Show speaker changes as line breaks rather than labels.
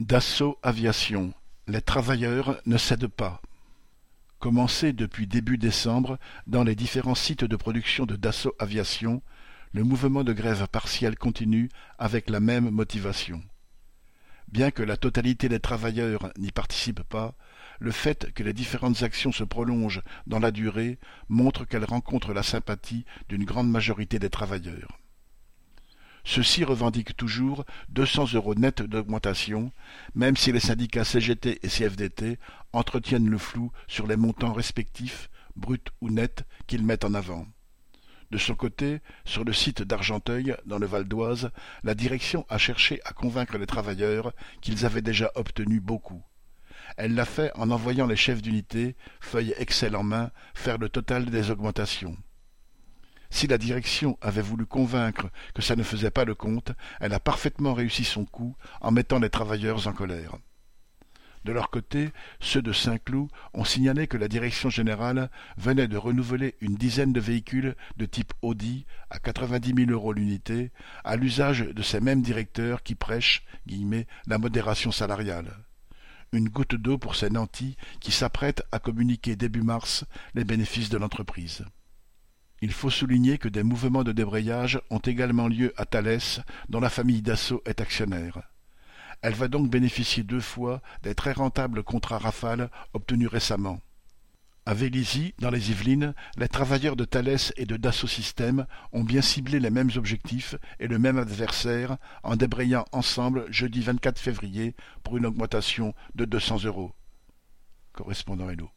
Dassault Aviation, les travailleurs ne cèdent pas. Commencé depuis début décembre dans les différents sites de production de Dassault Aviation, le mouvement de grève partielle continue avec la même motivation. Bien que la totalité des travailleurs n'y participe pas, le fait que les différentes actions se prolongent dans la durée montre qu'elles rencontrent la sympathie d'une grande majorité des travailleurs. Ceux-ci revendiquent toujours deux cents euros nets d'augmentation, même si les syndicats CGT et CFDT entretiennent le flou sur les montants respectifs, bruts ou nets, qu'ils mettent en avant. De son côté, sur le site d'Argenteuil, dans le Val d'Oise, la direction a cherché à convaincre les travailleurs qu'ils avaient déjà obtenu beaucoup. Elle l'a fait en envoyant les chefs d'unité, feuilles Excel en main, faire le total des augmentations. Si la direction avait voulu convaincre que ça ne faisait pas le compte, elle a parfaitement réussi son coup en mettant les travailleurs en colère. De leur côté, ceux de Saint-Cloud ont signalé que la direction générale venait de renouveler une dizaine de véhicules de type Audi à quatre-vingt-dix mille euros l'unité, à l'usage de ces mêmes directeurs qui prêchent la modération salariale. Une goutte d'eau pour ces nantis qui s'apprêtent à communiquer début mars les bénéfices de l'entreprise. Il faut souligner que des mouvements de débrayage ont également lieu à Thalès, dont la famille Dassault est actionnaire. Elle va donc bénéficier deux fois des très rentables contrats Rafale obtenus récemment. À Vélizy, dans les Yvelines, les travailleurs de Thalès et de Dassault Systèmes ont bien ciblé les mêmes objectifs et le même adversaire en débrayant ensemble jeudi 24 février pour une augmentation de 200 euros. Correspondant Hello.